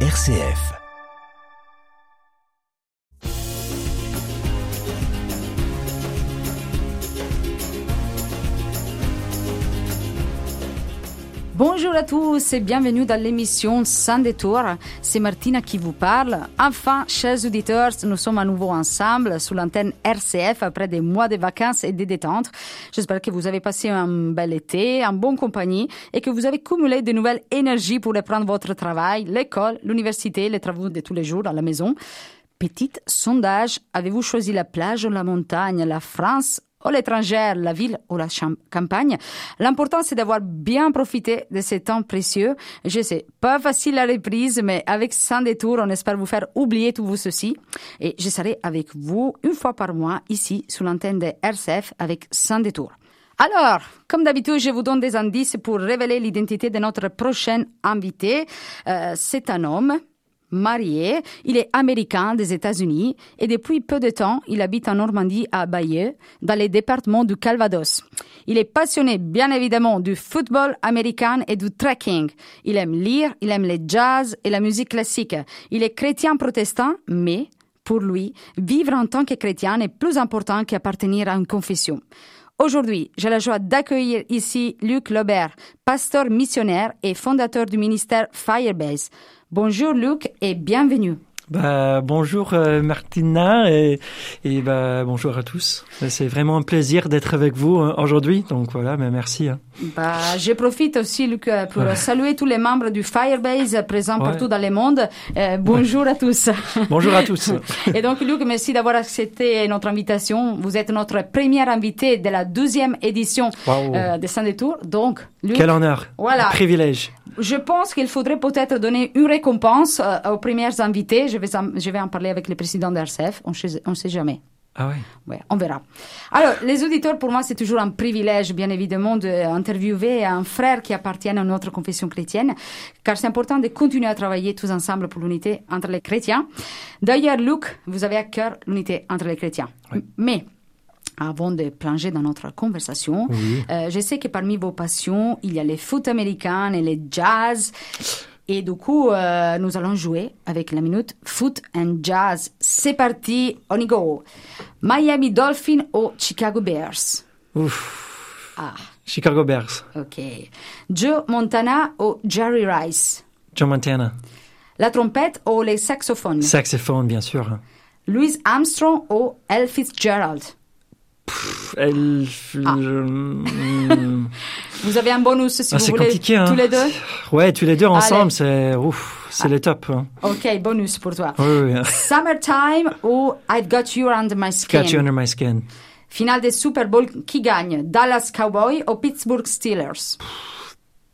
RCF. Bonjour à tous et bienvenue dans l'émission Sans détour. C'est Martina qui vous parle. Enfin, chers auditeurs, nous sommes à nouveau ensemble sous l'antenne RCF après des mois de vacances et de détente. J'espère que vous avez passé un bel été, en bonne compagnie et que vous avez cumulé de nouvelles énergies pour reprendre votre travail, l'école, l'université, les travaux de tous les jours à la maison. Petit sondage, avez-vous choisi la plage ou la montagne, la France ou l'étranger, la ville ou la campagne. L'important, c'est d'avoir bien profité de ces temps précieux. Je sais, pas facile la reprise, mais avec Sans détour, on espère vous faire oublier tout vous ceci. Et je serai avec vous une fois par mois ici, sous l'antenne de RCF, avec Sans détour. Alors, comme d'habitude, je vous donne des indices pour révéler l'identité de notre prochain invité. Euh, c'est un homme, marié, il est américain des États-Unis et depuis peu de temps, il habite en Normandie à Bayeux, dans les départements du Calvados. Il est passionné, bien évidemment, du football américain et du trekking. Il aime lire, il aime le jazz et la musique classique. Il est chrétien protestant, mais pour lui, vivre en tant que chrétien est plus important qu'appartenir à une confession. Aujourd'hui, j'ai la joie d'accueillir ici Luc Lobert, pasteur missionnaire et fondateur du ministère Firebase. Bonjour Luc et bienvenue. Bah, bonjour euh, Martina et, bah, bonjour à tous. C'est vraiment un plaisir d'être avec vous euh, aujourd'hui. Donc voilà, merci. Hein. Bah, je profite aussi Luc pour saluer tous les membres du Firebase présents partout dans le monde. Euh, bonjour à tous. Bonjour à tous. et donc Luc, merci d'avoir accepté notre invitation. Vous êtes notre première invité de la deuxième édition euh, de Saint-Détour. Donc Luc, quel honneur, voilà, privilège. Je pense qu'il faudrait peut-être donner une récompense aux premières invités. Je vais, je vais en parler avec le président de RCF. On ne sait jamais. Ah oui Ouais, on verra. Alors, les auditeurs, pour moi, c'est toujours un privilège, bien évidemment, d'interviewer un frère qui appartient à notre confession chrétienne, car c'est important de continuer à travailler tous ensemble pour l'unité entre les chrétiens. D'ailleurs, Luc, vous avez à cœur l'unité entre les chrétiens. Mais, avant de plonger dans notre conversation, euh, je sais que parmi vos passions, il y a les foot américains et les jazz. Et du coup, euh, nous allons jouer avec la minute Foot and Jazz. C'est parti, on y go. Miami Dolphins ou Chicago Bears Ouf. Ah. Chicago Bears. Ok. Joe Montana ou Jerry Rice Joe Montana. La trompette ou les saxophones Saxophone, bien sûr. Louis Armstrong ou Elvis Fitzgerald elle... Ah. vous avez un bonus si ah, vous voulez. compliqué, hein. Tous les deux Ouais, tous les deux ensemble, c'est ouf, c'est ah. le top. Hein. Ok, bonus pour toi. Oui, oui. Summertime ou I've Got You Under My Skin. Got You Under My Skin. Finale des Super Bowl, qui gagne? Dallas Cowboys ou Pittsburgh Steelers?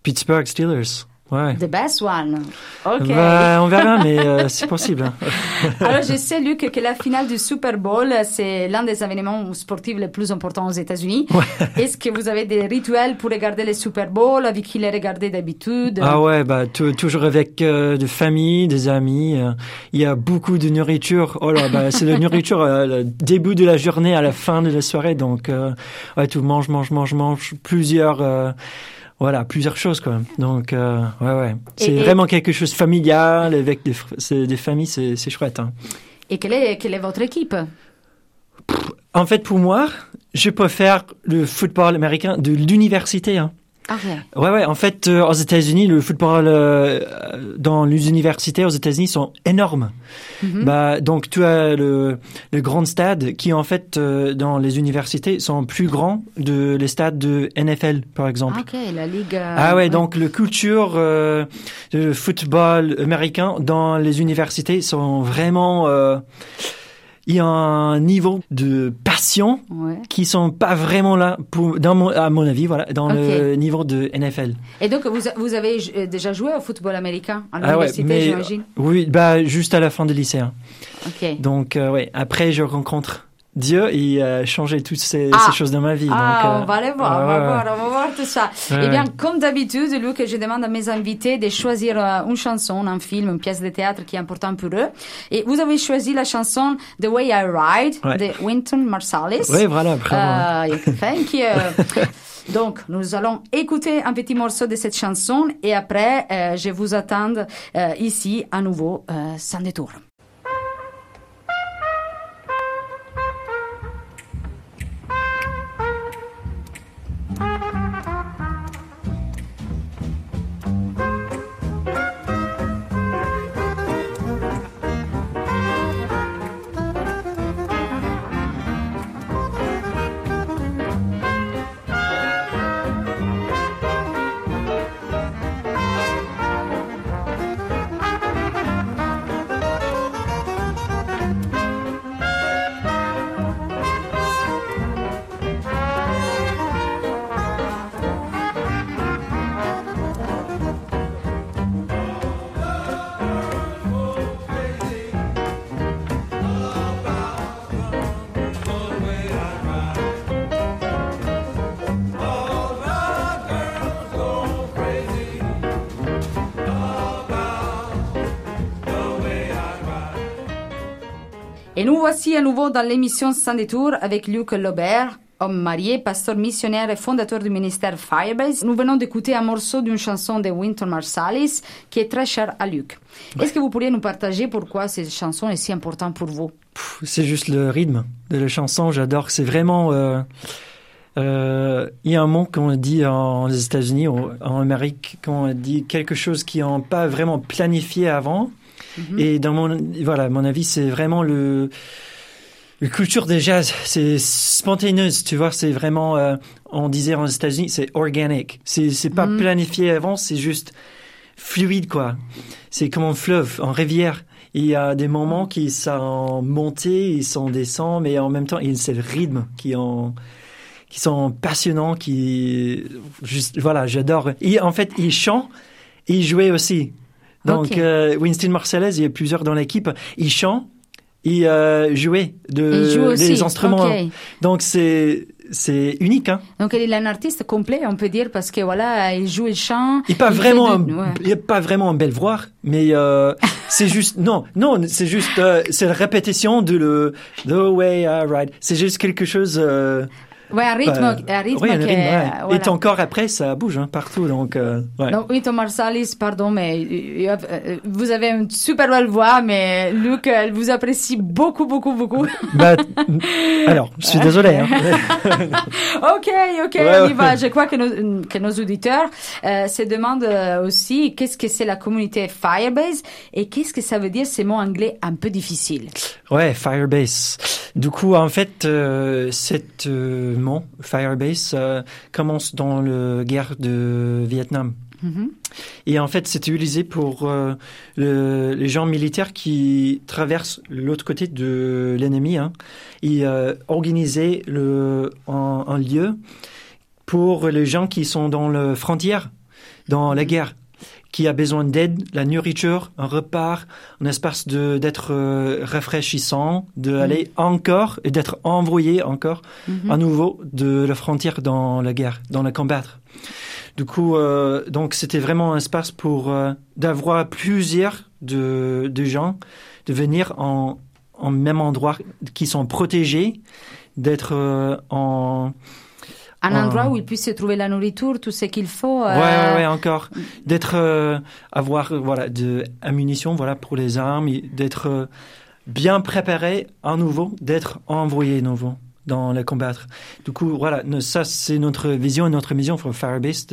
Pittsburgh Steelers. Ouais. The best one. OK. Bah, on verra, mais euh, c'est possible. Alors, je sais, Luc, que la finale du Super Bowl, c'est l'un des événements sportifs les plus importants aux États-Unis. Ouais. Est-ce que vous avez des rituels pour regarder le Super Bowl, avec qui les regarder d'habitude? Ah ouais, bah, toujours avec euh, des familles, des amis. Euh. il y a beaucoup de nourriture. Oh là, bah, c'est la nourriture euh, le début de la journée à la fin de la soirée. Donc, ouais, tout mange, mange, mange, mange. Plusieurs voilà, plusieurs choses quoi. Donc euh, ouais ouais, c'est vraiment quelque chose familial avec des, des familles, c'est chouette. Hein. Et quelle est, quelle est votre équipe? En fait, pour moi, je préfère le football américain de l'université. Hein. Ah ouais. Ouais, En fait, euh, aux États-Unis, le football euh, dans les universités aux États-Unis sont énormes. Mhm. Bah, donc tu as le, le grand stade qui en fait euh, dans les universités sont plus grands de les stades de NFL par exemple. Ok, la ligue. ah ouais, donc le culture de football américain dans les universités sont vraiment il y a un niveau de passion ouais. qui sont pas vraiment là pour, dans mon, à mon avis, voilà, dans le niveau de NFL. Et donc, vous, vous avez euh, déjà joué au football américain à l'université, ah ouais, j'imagine Oui, bah, juste à la fin de lycée. Hein. Donc, euh, ouais, après, je rencontre Dieu il a changé toutes ces, ah. ces, choses dans ma vie. Ah, on va aller voir, on va voir, on va voir tout ça. Eh bien, comme d'habitude, Luc, je demande à mes invités de choisir euh, une chanson, un film, une pièce de théâtre qui est importante pour eux. Et vous avez choisi la chanson The Way I Ride de Wynton Marsalis. Oui, voilà, bravo. Thank you. Donc, nous allons écouter un petit morceau de cette chanson et après, euh, je vous attends euh, ici à nouveau euh, sans détour. Et nous voici à nouveau dans l'émission Sans détour avec Luc Lobert, homme marié, pasteur missionnaire et fondateur du ministère Firebase. Nous venons d'écouter un morceau d'une chanson de Winton Marsalis qui est très chère à Luc. Est-ce que vous pourriez nous partager pourquoi cette chanson est si importante pour vous? C'est juste le rythme de la chanson, j'adore. C'est vraiment... Euh, euh, il y a un mot qu'on dit en, les États-Unis, en Amérique, qu'on dit quelque chose qui n'ont pas vraiment planifié avant. Mhm. Et dans mon, voilà, mon avis, c'est vraiment le, le culture des jazz, c'est spontaneuse, tu vois, c'est vraiment, euh, on disait aux États-Unis, c'est organic. C'est, c'est pas mhm. planifié avant, c'est juste fluide, quoi. C'est comme un fleuve, en rivière. Il y a des moments qui sont montés, ils sont descendent, mais en même temps, c'est le rythme qui en, qui sont passionnants, qui, juste, voilà, j'adore. Et en fait, ils chantent, ils jouaient aussi. Donc, euh, Winston Marsalis, il y a plusieurs dans l'équipe. Il chante, il euh, jouait de, des instruments. Donc, c'est c'est unique. Hein. Donc, il est un artiste complet, on peut dire, parce que voilà, il joue, il chante. Il n'est pas vraiment, il pas vraiment un belle voix, mais euh, c'est juste, non, non, c'est juste, euh, c'est la répétition de le The Way I Ride. C'est juste quelque chose. Euh, Ouais, un rythme, un rythme, oui, un rythme ouais. voilà. Et encore après, ça bouge hein, partout. Donc, euh, ouais. donc Marsalis, pardon, mais euh, euh, vous avez une super belle voix, mais Luc, elle vous apprécie beaucoup, beaucoup, beaucoup. Bah, alors, je suis désolé. Hein. ok, ok, on y va. Je crois que nos, que nos auditeurs euh, se demandent aussi qu'est-ce que c'est la communauté Firebase et qu'est-ce que ça veut dire ces mots anglais un peu difficiles? Ouais, Firebase. Du coup, en fait, euh, cette Firebase, euh, commence dans la guerre de Vietnam. Mm-hmm. Et en fait, c'est utilisé pour euh, le, les gens militaires qui traversent l'autre côté de l'ennemi. Hein, et euh, organiser le, un, un, lieu pour les gens qui sont dans la frontière, dans la guerre qui a besoin d'aide, la nourriture, un repas, un espace de d'être euh, rafraîchissant, d'aller mm. encore et d'être envoyé encore mm-hmm. à nouveau de la frontière dans la guerre, dans la combattre. Du coup, euh, donc c'était vraiment un espace pour euh, d'avoir plusieurs de, de gens de venir en, en même endroit, qui sont protégés, d'être euh, en un endroit où il puisse trouver la nourriture, tout ce qu'il faut. Euh... Ouais, ouais, encore. D'être, euh, avoir, voilà, de ammunition, voilà, pour les armes, d'être euh, bien préparé à nouveau, d'être envoyé nouveau dans le combattre. Du coup, voilà, ça c'est notre vision et notre mission pour Firebase,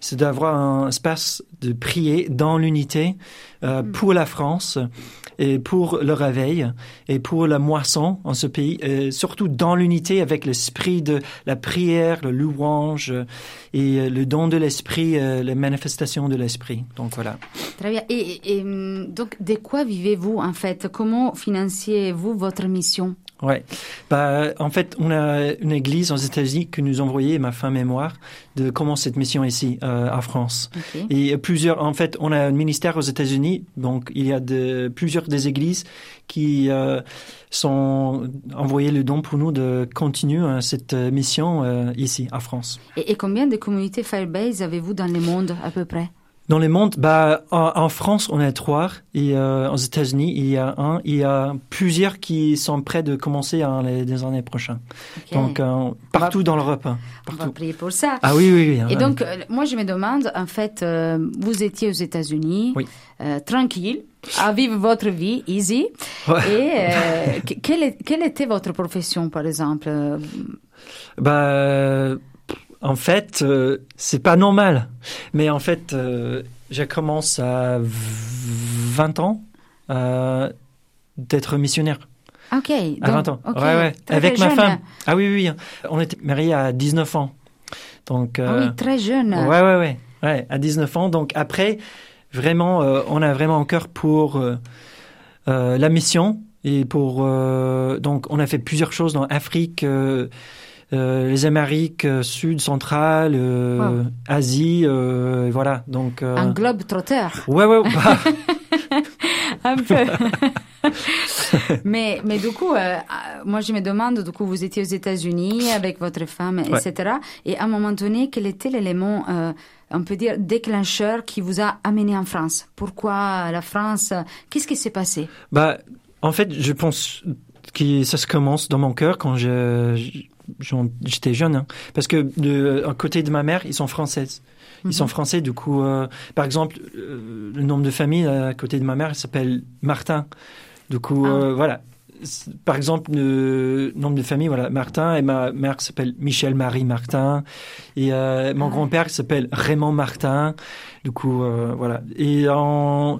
c'est d'avoir un espace de prier dans l'unité euh, mm. pour la France et pour le réveil et pour la moisson en ce pays, et surtout dans l'unité avec l'esprit de la prière, le louange et le don de l'esprit, euh, la manifestation de l'esprit. Donc voilà. Très bien. Et, et donc, de quoi vivez-vous en fait? Comment financiez-vous votre mission? Ouais. Bah, en fait, on a une église aux États-Unis que nous envoyait ma fin mémoire de comment cette mission ici euh, en France. Et plusieurs, en fait, on a un ministère aux États-Unis, donc il y a de, plusieurs des églises qui euh, sont envoyées le don pour nous de continuer euh, cette mission euh, ici en France. Et, et combien de communautés Firebase avez-vous dans le monde à peu près? Dans le monde, bah, en, en France, on a trois. Et euh, aux États-Unis, il y a un. Il y a plusieurs qui sont prêts de commencer hein, les, les années prochaines. Donc, euh, partout dans l'Europe. hein, On va prier pour ça. Ah oui, oui, oui. Et hein, donc, euh, moi, je me demande, en fait, euh, vous étiez aux États-Unis, Oui. tranquille, à vivre votre vie, easy. Ouais. Et que- quelle, quelle était votre profession, par exemple? Bah, en fait, euh, c'est pas normal. Mais en fait, euh, j'ai commencé à v- 20 ans euh, d'être missionnaire. Ok. À donc, 20 ans. ok, ouais, ouais. Avec ma jeune. femme. Ah oui, oui, oui. On était mariés à 19 ans. Donc, Ah euh, oui, très jeune. ouais, ouais, ouais, ouais. À 19 ans. Donc, après, vraiment, euh, on a vraiment un cœur pour euh, la mission. Et pour. donc, on a fait plusieurs choses dans l'Afrique. Euh, les Amériques euh, sud, centrales, euh, Wow. Asie, voilà. Donc, Un globe trotteur, ouais, ouais, bah, un peu. mais, mais du coup, euh, moi je me demande, du coup, vous étiez aux États-Unis avec votre femme, etc. Et à un moment donné, quel était l'élément, euh, on peut dire, déclencheur qui vous a amené en France? Pourquoi la France? Qu'est-ce qui s'est passé? Bah, en fait, je pense que ça se commence dans mon cœur quand je, j'étais jeune. hein. Parce que de, à côté de ma mère, ils sont françaises. Ils Mhm. sont français, du coup, euh, par exemple, euh, le nom de famille à côté de ma mère il s'appelle Martin. Du coup, Ah. euh, voilà. Par exemple, le nom de famille, voilà, Martin, et ma mère s'appelle Michel-Marie Martin, et euh, mon Ah. grand-père s'appelle Raymond Martin. Du coup, euh, voilà. Et en,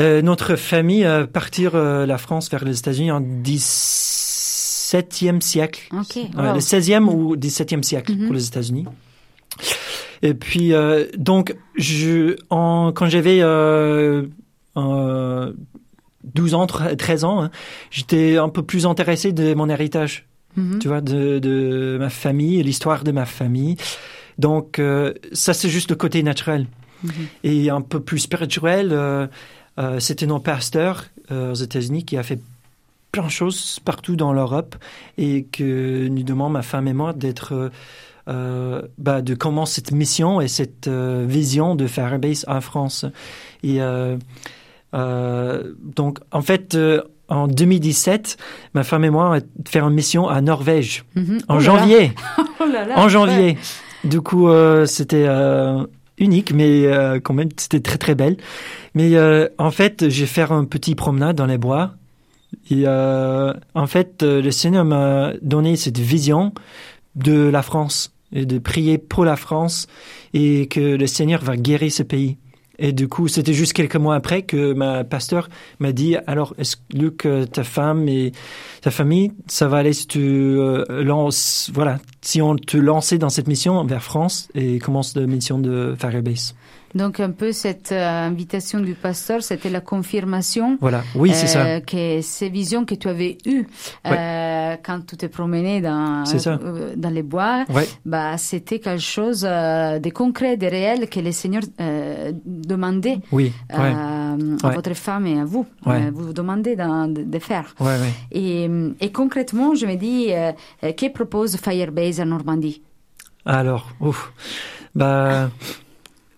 euh, notre famille euh, partir euh, la France vers les États-Unis en 17e siècle. Wow. Le 16e ou 17e siècle Mhm. pour les États-Unis. Et puis, euh, donc, je, en, quand j'avais euh, euh, 12 ans, 13 ans, hein, j'étais un peu plus intéressé de mon héritage Mhm. tu vois, de, de ma famille, l'histoire de ma famille. Donc, euh, ça, c'est juste le côté naturel. Et un peu plus spirituel, euh, euh, c'était nos pasteurs euh, aux États-Unis qui a fait plein de choses partout dans l'Europe et que nous demandons, ma femme et moi, d'être, euh, euh, bah, de comment cette mission et cette euh, vision de Firebase en France. Et euh, donc, en fait, en 2017, ma femme et moi, on fait une mission à Norvège Mhm. en Oh janvier. Oh là là. En janvier. Du coup, c'était unique, mais quand même, c'était très très belle. Mais en fait, j'ai fait un petit promenade dans les bois. Et euh, en fait, euh, le Seigneur m'a donné cette vision de la France et de prier pour la France et que le Seigneur va guérir ce pays. Et du coup, c'était juste quelques mois après que ma pasteur m'a dit, alors, est-ce Luc, euh, ta femme et ta famille, ça va aller si tu euh, lances, voilà, si on te lançait dans cette mission vers France et commence la mission de Firebase. Donc un peu cette euh, invitation du pasteur, c'était la confirmation Voilà, oui, c'est ça. euh, que ces visions que tu avais eues euh, quand tu te promenais dans, les bois, Ouais, bah, c'était quelque chose de concret, de réel que le Seigneur demandait oui, ouais, à votre femme et à vous. Vous vous demandez de, de faire. Et, et concrètement, je me dis, que propose Firebase en Normandie? Alors, ouf, bah,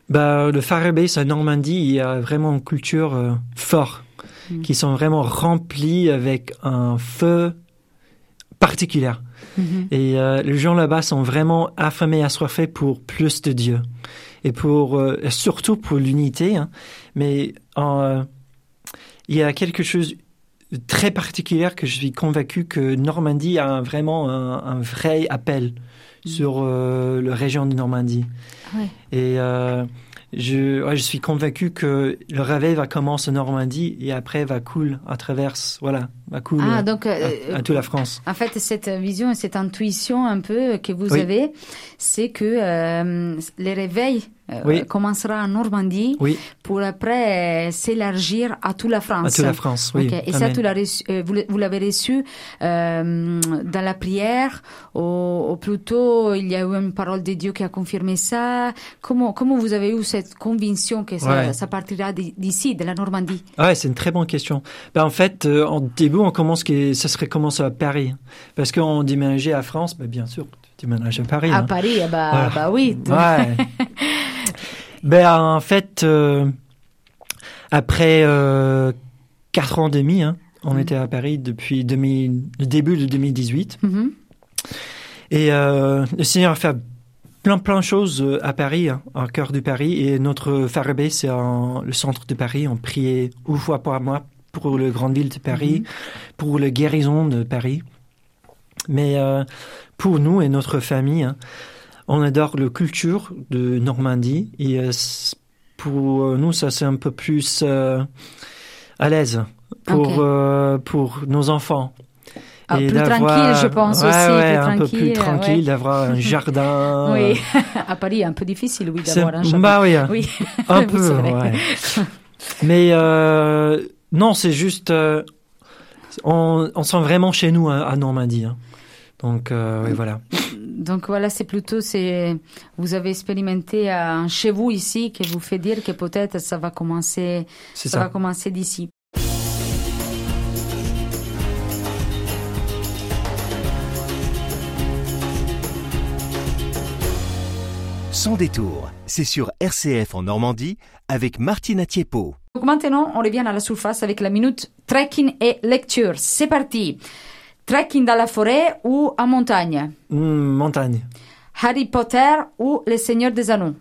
bah, le Firebase à Normandie, il y a vraiment une culture euh, forte, Mm. qui sont vraiment remplis avec un feu particulier. Mhm. Et euh, les gens là-bas sont vraiment affamés, assoiffés pour plus de Dieu. Et pour euh, surtout pour l'unité. hein. Mais il y a quelque chose de très particulier que je suis convaincu que Normandie a vraiment un, un vrai appel sur euh, la région de Normandie. Ouais. Et euh, je, ouais, je suis convaincu que le réveil va commencer en Normandie et après va couler à travers, voilà, va couler Ah, donc, euh, à, à toute la France. En fait, cette vision et cette intuition un peu que vous Oui. avez, c'est que euh, le réveil euh, Oui. commencera en Normandie Oui, pour après euh, s'élargir à toute la France. à toute la France, oui. Et ça, Amen. euh, vous l'avez reçu euh, dans la prière ou, ou plutôt il y a eu une parole de Dieu qui a confirmé ça Comment, comment vous avez eu cette conviction que ça, Ouais. ça partira d'i- d'ici, de la Normandie? Ouais, c'est une très bonne question. Ben, en fait, euh, en début, on commence que ça serait commencé à Paris. Parce qu'on déménageait à France, ben, bien sûr, tu déménages à Paris. À hein. Paris, eh bah, Voilà. bah oui. Ouais. Ben, en fait, euh, après euh, quatre ans et demi, hein, on Mhm. était à Paris depuis 2000 le début de 2018. Mhm. Et euh, le Seigneur a fait plein plein de choses euh, à Paris, hein, au cœur de Paris. Et notre Farabé, c'est en- le centre de Paris. On priait une fois par mois pour le grande ville de Paris, pour la guérison de Paris. Mais euh, pour nous et notre famille, hein, on adore la culture de Normandie. Et euh, pour euh, nous, ça c'est un peu plus euh, à l'aise pour, pour nos enfants. Ah, Et plus tranquille, je pense ouais, aussi, ouais, un peu plus tranquille, ouais. d'avoir un jardin. Oui, à Paris, un peu difficile, oui, d'avoir un jardin. Bah oui, Oui, un peu. Mais euh, non, c'est juste, euh, on, on sent vraiment chez nous à, à Normandie. hein. Donc euh, oui, voilà. Donc voilà, c'est plutôt, c'est, vous avez expérimenté un chez vous ici qui vous fait dire que peut-être ça va commencer, ça va ça. commencer d'ici. Sans détour, c'est sur RCF en Normandie avec Martina Tiepo. Donc maintenant, on revient à la surface avec la minute trekking et lecture. C'est parti. Trekking dans la forêt ou en montagne? Hmm, montagne. Harry Potter ou Les Seigneurs des Anneaux?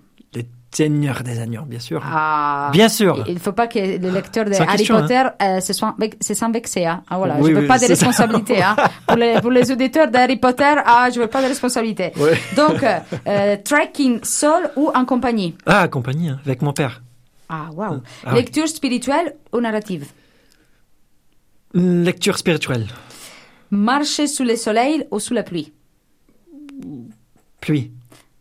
Les seigneurs des agneaux, bien sûr. Ah, Bien sûr. Il ne faut pas que les lecteurs de Harry question, hein. Potter euh, se, soient, se sentent vexés. Hein. Ah, voilà, Oui, je ne veux oui, pas de responsabilité. Hein. Pour, les, pour les auditeurs d'Harry Potter, ah, je ne veux pas de responsabilité. Ouais. Donc, euh, euh, trekking seul ou en compagnie? Ah, accompagné, hein, avec mon père. Ah, waouh. Ah oui. Lecture spirituelle ou narrative? Lecture spirituelle. Marcher sous le soleil ou sous la pluie? Pluie.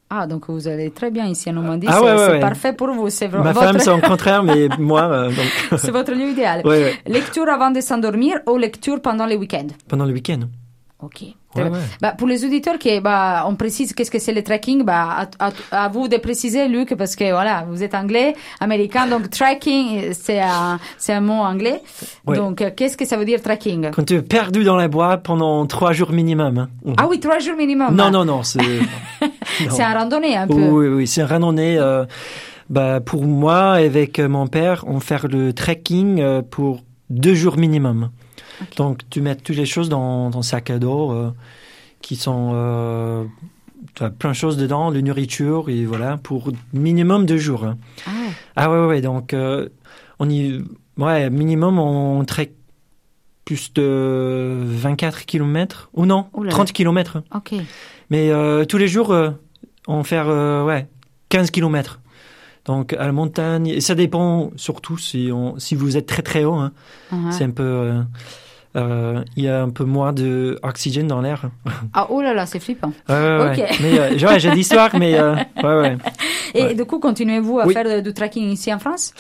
Ah, donc vous allez très bien ici en Normandie. Ah c'est ouais, ouais, parfait pour vous. C'est Ma votre, femme, c'est au contraire, mais moi, euh, c'est votre lieu idéal. ouais. Lecture avant de s'endormir ou lecture pendant les week-ends? Pendant le week-end. Ok. Ouais, Très bien. ouais. Bah, pour les auditeurs qui, bah, on précise qu'est-ce que c'est le trekking, bah, à, à- à vous de préciser, Luc, parce que voilà, vous êtes anglais, américain, donc trekking, c'est un, c'est un mot anglais. Ouais. Donc, euh, qu'est-ce que ça veut dire trekking Quand tu es perdu dans les bois pendant trois jours minimum. hein. Ah oui, trois jours minimum. Non, non, non, c'est. C'est un randonnée un peu. Oui, oui, c'est une randonnée. euh, bah, pour moi, avec mon père, on fait le trekking euh, pour deux jours minimum. Donc, tu mets toutes les choses dans ton sac à dos euh, qui sont. Euh, tu as plein de choses dedans, de nourriture, et voilà, pour minimum deux jours. hein. Ah, Ah ouais, ouais, donc euh, on y. Ouais, minimum, on trek plus de 24 km, ou non, Ouh là là. 30 km. ok. Mais tous les jours, on fait ouais, 15 km. Donc à la montagne, et ça dépend surtout si, on, si vous êtes très très haut. hein. Uh-huh. C'est un peu, euh, euh, il y a un peu moins d'oxygène dans l'air. Ah, oh là là, c'est flippant. Ouais, ouais, ouais. Ok. Mais euh, ouais, j'ai l'histoire, mais euh, ouais, ouais. Et Ouais. du coup, continuez-vous à Oui. faire euh, du trekking ici en France?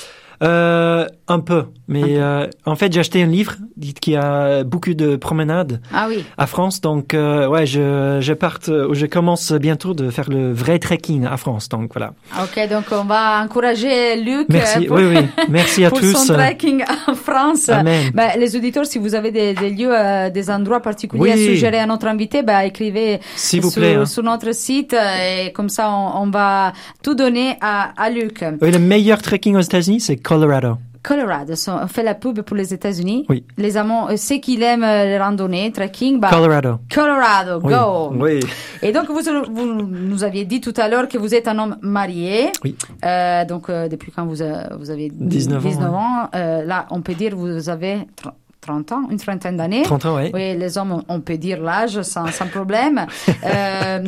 Euh, un peu, mais Un peu. euh, en fait j'ai acheté un livre qui a beaucoup de promenades Ah oui. à France, donc euh, ouais, je, je parte, euh, je commence bientôt de faire le vrai trekking à France, donc voilà. Ok, donc on va encourager Luc Merci, pour, oui, oui, merci à pour tous. son trekking en France. Amen. Ben, les auditeurs, si vous avez des, des lieux, euh, des endroits particuliers à suggérer à notre invité, ben, écrivez vous sur, plaît. hein. sur notre site et comme ça on, on va tout donner à, à Luc. Oui, le meilleur trekking aux États-Unis, c'est Colorado. Colorado, so- on fait la pub pour les États-Unis. Oui. Les amants, euh, ceux qui aiment euh, les randonnées, trekking, bah, Colorado. Colorado, Oui. go. Oui. Et donc, vous, vous nous aviez dit tout à l'heure que vous êtes un homme marié. Oui. Euh, donc, euh, depuis quand vous, euh, vous avez 19 ans, ans, euh, là, on peut dire vous avez tr- 30 ans, une trentaine d'années. 30 ans, oui. Oui, les hommes, on- peut dire l'âge sans, sans problème. euh,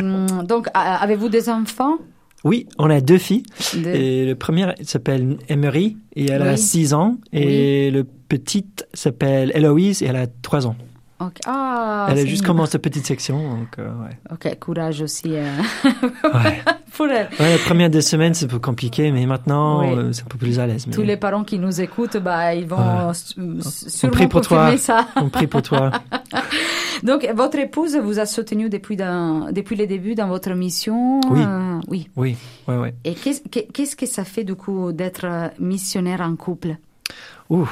donc, a- avez-vous des enfants? Oui, on a deux filles. De- Et le premier s'appelle Emery et elle a Oui. 6 ans. Et le petit s'appelle Héloïse et elle a 3 ans. Ok. Ah, elle a juste mignon. commencé petite section. Donc, euh, ouais. Ok, courage aussi euh, Ouais. elle. Ouais, la première deux semaines, c'est un peu compliqué, mais maintenant, Oui. euh, c'est un peu plus à l'aise. mais Tous les parents qui nous écoutent, bah, ils vont Ouais. s- sûrement prie pour toi. ça. On prie pour toi. Donc, votre épouse vous a soutenu depuis, dans- depuis le début dans votre mission Oui. euh, oui. Oui, ouais, ouais. Et qu'est-ce qu'est- qu'est-ce que ça fait du coup d'être euh, missionnaire en couple? Ouh.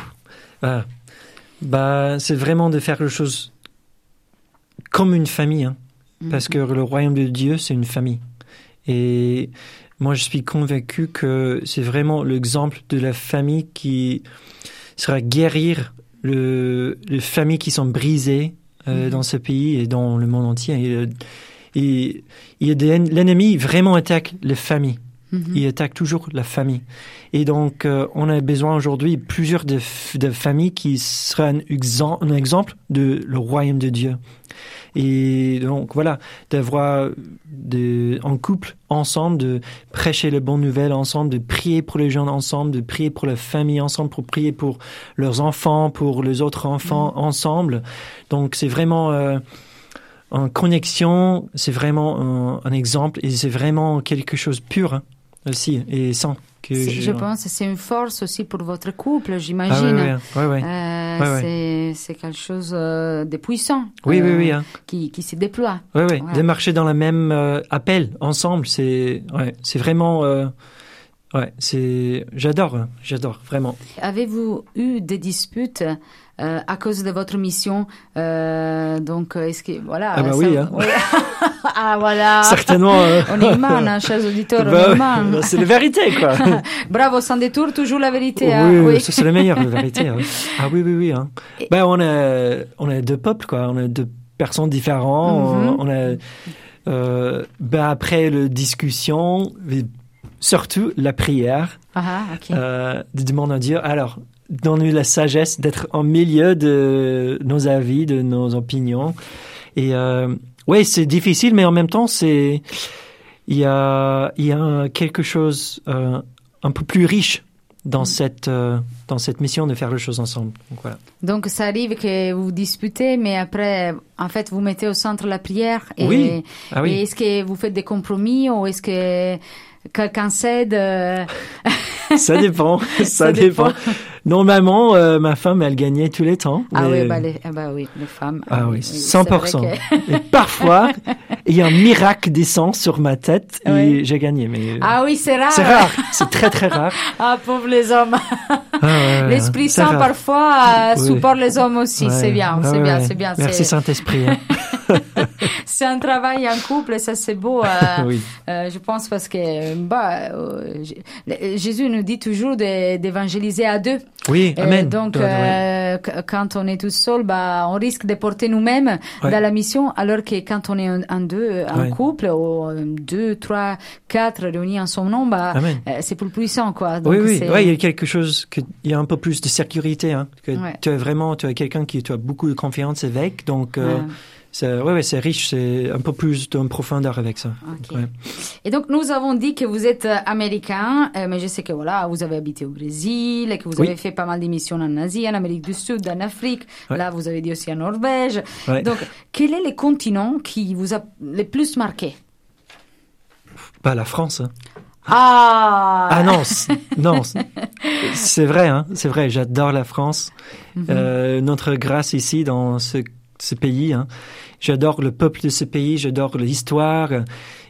Ah. Bah, c'est vraiment de faire les choses comme une famille. hein. Parce que le royaume de Dieu, c'est une famille. Et moi, je suis convaincu que c'est vraiment l'exemple de la famille qui sera guérir le, les familles qui sont brisées euh, Mhm. dans ce pays et dans le monde entier. Et, euh, et, et l'ennemi vraiment attaque les familles. Mhm. Il attaque toujours la famille. Et donc, euh, on a besoin aujourd'hui plusieurs de, de familles qui seraient un, exem- un exemple de le royaume de Dieu. Et donc, voilà, d'avoir en couple ensemble, de prêcher les bonnes nouvelles ensemble, de prier pour les gens ensemble, de prier pour la famille ensemble, pour prier pour leurs enfants, pour les autres enfants ensemble. Donc, c'est vraiment euh, en connexion, c'est vraiment un, un exemple et c'est vraiment quelque chose de pur hein, aussi et sans que je, Je pense que c'est une force aussi pour votre couple, Ah, j'imagine. ouais. Euh, Ouais, ouais. c'est- quelque chose euh, de puissant Oui, oui, euh, oui, hein. qui, qui se déploie. ouais. Voilà. De marcher dans la même euh, appel ensemble, c'est, ouais, c'est vraiment, euh, ouais, c'est, j'adore, j'adore vraiment. Avez-vous eu des disputes euh, à cause de votre mission euh, Donc, est-ce que voilà Ah bah ça- oui, hein. ah voilà. Certainement. euh, On est humain, hein, chers auditeurs, on bah est ouais, humain. bah, c'est la vérité, quoi. Bravo, sans détour, toujours la vérité. oui, hein, oui. ça c'est la meilleure, la vérité. hein. Ah oui, oui, oui. Hein. Et- Ben, on a, on deux peuples, quoi. On a deux personnes différentes. Mhm. On a, euh, ben, après la discussion, surtout la prière, Ah, ah, ok. euh, de demander à Dieu, alors, donne-nous la sagesse d'être au milieu de nos avis, de nos opinions. Et euh, oui, c'est difficile, mais en même temps, c'est il y a, il y a quelque chose euh, un peu plus riche dans Mm. cette euh, dans cette mission de faire les choses ensemble. Donc voilà. Donc, ça arrive que vous disputez, mais après, en fait, vous mettez au centre la prière. Et, Oui. Ah et est-ce que vous faites des compromis ou est-ce que quelqu'un cède euh, Ça dépend. ça, Ça dépend. dépend. Normalement, euh, ma femme, elle gagnait tous les temps. Ah mais- oui, bah, les, ah bah oui, les femmes. Ah oui, c'est vrai 100%. que- Et parfois, il y a un miracle descend sur ma tête et Oui. j'ai gagné. Mais Ah oui, c'est rare. c'est rare, c'est très très rare. Ah, pauvres les hommes. Ah, ouais, L'Esprit Saint, rare. parfois, euh, Oui. supporte les hommes aussi. Ouais. C'est bien, Ah, c'est ouais, bien, c'est bien. Merci c'est- Saint-Esprit. hein. C'est un travail en couple et ça, c'est beau. euh, oui. euh, je pense parce que bah, euh, Jésus nous dit toujours d'évangéliser à deux. Oui, Euh, amen. donc, euh, qu- quand on est tout seul, bah, on risque de porter nous-mêmes Ouais. dans la mission, alors que quand on est en, en deux, en Ouais. couple, ou euh, deux, trois, quatre réunis en son nom, bah, euh, c'est plus puissant, quoi. Donc, Oui, oui, ouais, il y a quelque chose que, il y a un peu plus de sécurité, hein, que tu as vraiment, tu as quelqu'un qui, tu as beaucoup de confiance avec, donc, euh. C'est, ouais, ouais, c'est riche, c'est un peu plus de profondeur avec ça. Ouais. Et donc, nous avons dit que vous êtes euh, américain, euh, mais je sais que voilà, vous avez habité au Brésil, et que vous Oui. avez fait pas mal d'émissions en Asie, en Amérique du Sud, en Afrique. Là, vous avez dit aussi en Norvège. Donc, quel est le continent qui vous a le plus marqué? Pas la France, hein. Ah Ah non, non, c'est- vrai, hein, c'est vrai. J'adore la France. Mhm. Euh, notre grâce ici dans ce, ce pays. Hein. J'adore le peuple de ce pays. J'adore l'histoire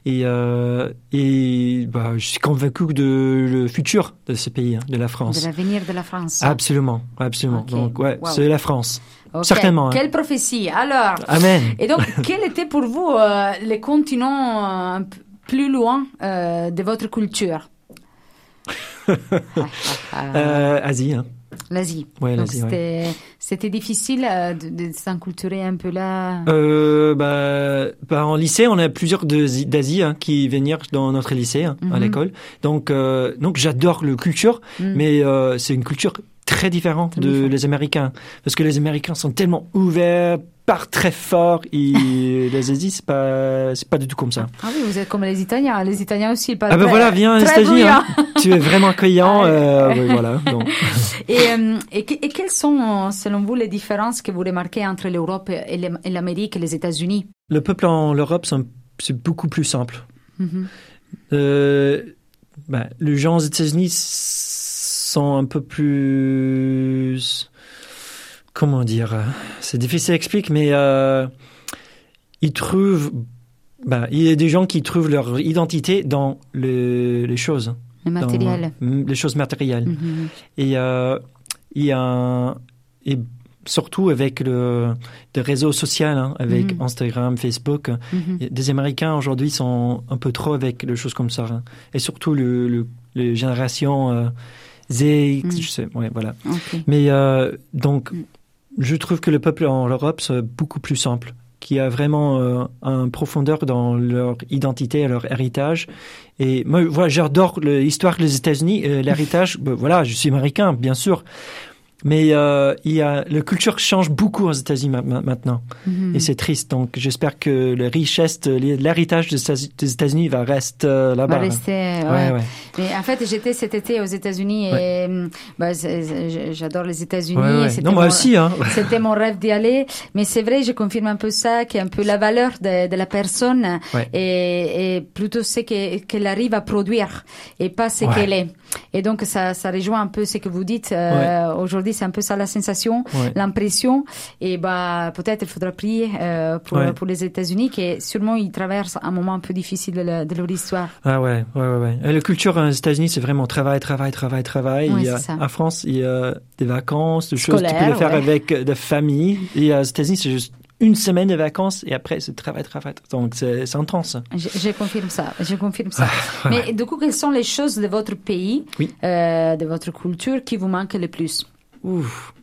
et euh, et bah, je suis convaincu de le futur de ce pays, hein, de la De France. l'avenir de la France. Absolument, absolument. Donc ouais, Wow. c'est la France. Certainement, hein. Quelle prophétie Alors, Amen. et donc, quel était pour vous euh, le continent euh, plus loin euh, de votre culture? Asie. Hein. L'Asie. Ouais, l'Asie, ouais. c'était c'était difficile euh, de, de s'enculturer un peu là. Euh, bah, bah, en lycée, on a plusieurs de- d'Asie hein, qui viennent dans notre lycée, hein, à Mhm. l'école. Donc, euh, donc j'adore le culture, Mm. mais euh, c'est une culture très différente Très de les Américains, parce que les Américains sont tellement ouverts, partent très fort, et les Asies c'est pas c'est pas du tout comme ça. Ah oui, vous êtes comme les Italiens. Les Italiens aussi, ils parlent Ah ben très- voilà, viens aux très États-Unis, hein. tu es vraiment accueillant, Ah, euh, oui, voilà. Donc. Et, euh, et, et quelles sont, selon vous, les différences que vous remarquez entre l'Europe et l'Am- et l'Amérique et les États-Unis? Le peuple en Europe, c'est beaucoup plus simple. Mhm. Euh, ben, les gens aux États-Unis sont un peu plus. Comment dire C'est difficile à expliquer, mais euh, ils trouvent. Ben, il y a des gens qui trouvent leur identité dans le- les choses. Le matériel. les choses matérielles. Mhm. Et euh, il y a un- et surtout avec le, les réseaux sociaux, hein, avec Mhm. Instagram, Facebook. Des Américains aujourd'hui sont un peu trop avec les choses comme ça. hein. Et surtout le, le, les générations euh, Z, Mhm. je sais, ouais, voilà. Mais euh, donc, Mm. je trouve que le peuple en Europe, c'est beaucoup plus simple, qui a vraiment euh, un profondeur dans leur identité et leur héritage. Et moi, voilà, j'adore l'histoire des États-Unis, euh, l'héritage. ben, voilà, je suis américain, bien sûr. Mais euh, il y a, la culture change beaucoup aux États-Unis ma- ma- maintenant. Mhm. Et c'est triste. Donc, j'espère que la richesse, l'héritage des États- des États-Unis va rester euh, va là-bas. rester. ouais. Ouais, en fait, j'étais cet été aux États-Unis et hum, bah, j'adore les États-Unis. Non, moi mon- aussi, hein. C'était mon rêve d'y aller, mais c'est vrai, je confirme un peu ça, qui est un peu la valeur de, de la personne et, et plutôt ce que- qu'elle arrive à produire et pas ce qu'elle est. Et donc ça, ça rejoint un peu ce que vous dites. euh, Aujourd'hui, c'est un peu ça la sensation, Ouais. l'impression. Et bah peut-être il faudra prier euh, pour, Ouais. pour les États-Unis, qui sûrement ils traversent un moment un peu difficile de, leur histoire. Ah ouais, ouais, ouais. la culture aux États-Unis, c'est vraiment travail, travail, travail, travail. Il y a- en France, il y a des vacances, des choses que tu peux faire avec euh, de famille. Et aux États-Unis, c'est juste une semaine de vacances et après, c'est travail, travail. Donc, c'est intense. Je, je confirme ça, je confirme ça. ouais. Mais du coup, quelles sont les choses de votre pays, Oui. euh, de votre culture, qui vous manquent le plus? Ouf.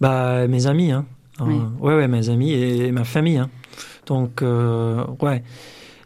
Bah, mes amis, hein. Euh, Oui. ouais, ouais, mes amis et ma famille, hein. Donc, euh, ouais.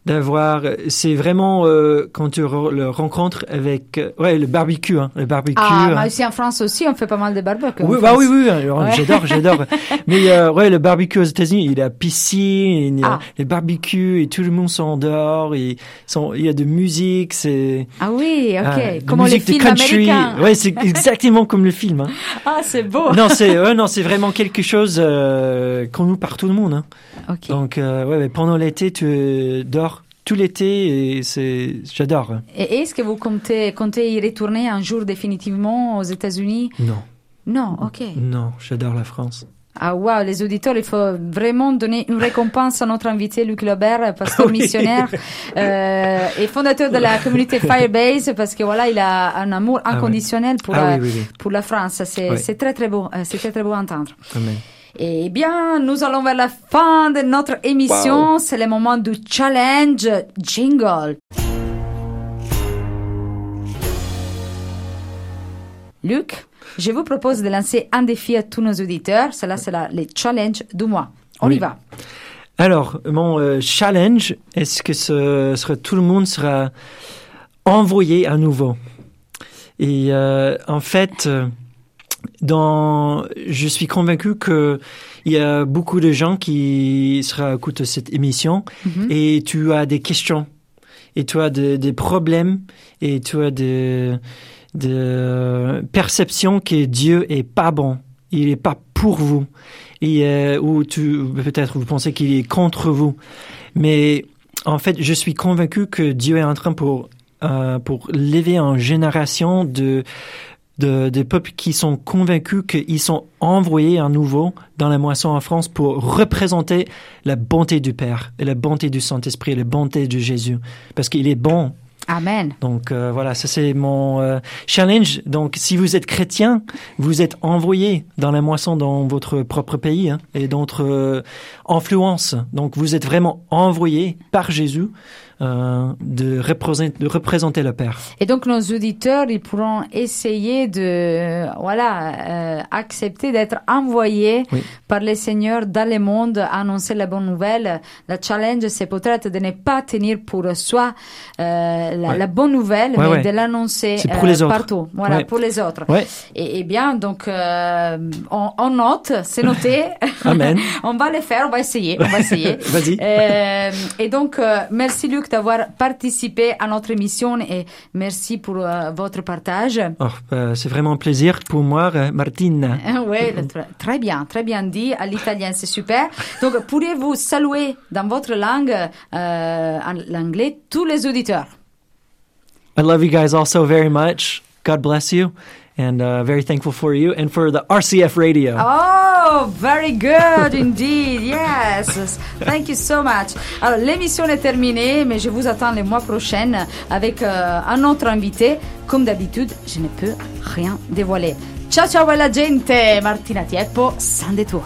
D'avoir, c'est vraiment euh, quand tu re- le rencontres avec, euh, ouais, le barbecue, hein, le barbecue. Ah, hein. aussi en France aussi, on fait pas mal de barbecue. Oui, bah oui, oui, Ouais. j'adore, j'adore. Mais euh, ouais, le barbecue aux États-Unis, il y a piscine, il y a Ah. les barbecues et tout le monde s'en dehors, et sont, il y a de musique, c'est Ah oui, ok. ah, de Comme les musique de films country. américains. Ouais, c'est exactement comme le film. Hein. Ah, c'est beau. Non, c'est ouais, non, c'est vraiment quelque chose euh, qu'on nous par tout le monde. Hein. Ok. Donc euh, ouais, ouais, pendant l'été, tu dors tout l'été et c'est j'adore. Et est-ce que vous comptez, comptez y retourner un jour définitivement aux États-Unis? Non, Non, ok. non, j'adore la France. Ah wow, les auditeurs, il faut vraiment donner une récompense à notre invité Luc Lobert, pasteur Oui. missionnaire euh, et fondateur de la communauté Firebase, parce que voilà, il a un amour Ah ouais. inconditionnel pour, Ah la, oui, oui, oui. pour la France. C'est très très beau, euh, c'est très très beau à entendre. Amen. Eh bien, nous allons vers la fin de notre émission. C'est le moment du challenge jingle. Luc, je vous propose de lancer un défi à tous nos auditeurs. Cela sera le challenge du mois. On y va. Alors, mon euh, challenge, est-ce que ce sera, tout le monde sera envoyé à nouveau? Et euh, en fait, euh, dans, je suis convaincu que il y a beaucoup de gens qui sera écoutent cette émission. Mhm. et tu as des questions. Et tu as de- des problèmes. Et tu as des, des perceptions que Dieu est pas bon, il est pas pour vous. Et euh, ou tu peut-être vous pensez qu'il est contre vous, mais en fait je suis convaincu que Dieu est en train pour euh, pour lever une génération de de, des peuples qui sont convaincus qu'ils sont envoyés à nouveau dans la moisson en France pour représenter la bonté du Père et la bonté du Saint-Esprit et la bonté de Jésus. Parce qu'il est bon. Amen. Donc euh, voilà, ça c'est mon euh, challenge. Donc si vous êtes chrétien, vous êtes envoyé dans la moisson dans votre propre pays hein, et d'autres euh, influences. Donc vous êtes vraiment envoyé par Jésus euh, de, représenter, de représenter le Père. Et donc nos auditeurs, ils pourront essayer de, voilà, euh, accepter d'être envoyés Oui. par le Seigneur dans le monde à annoncer la bonne nouvelle. Le challenge, c'est peut-être de ne pas tenir pour soi euh, la, Ouais. la bonne nouvelle, Ouais, mais ouais. de l'annoncer euh, les partout. Voilà, pour les autres. Et, et bien, donc, euh, on, on note, c'est noté. Amen. on va le faire, on va essayer, on va essayer. Vas-y. Euh, et donc, euh, merci Luc d'avoir participé à notre émission et merci pour euh, votre partage. Oh, euh, c'est vraiment un plaisir pour moi, euh, Martine. oui, très bien, très bien dit. À l'italien, c'est super. Donc, pourriez-vous saluer dans votre langue, euh, en l'anglais, tous les auditeurs? I love you guys all so very much. God bless you. And uh, very thankful for you and for the RCF radio. Oh, very good indeed. Yes. Thank you so much. Alors, l'émission est terminée, mais je vous attends le mois prochain avec euh, un autre invité. Comme d'habitude, je ne peux rien dévoiler. Ciao ciao bella gente, Martina Tieppo, San Detour.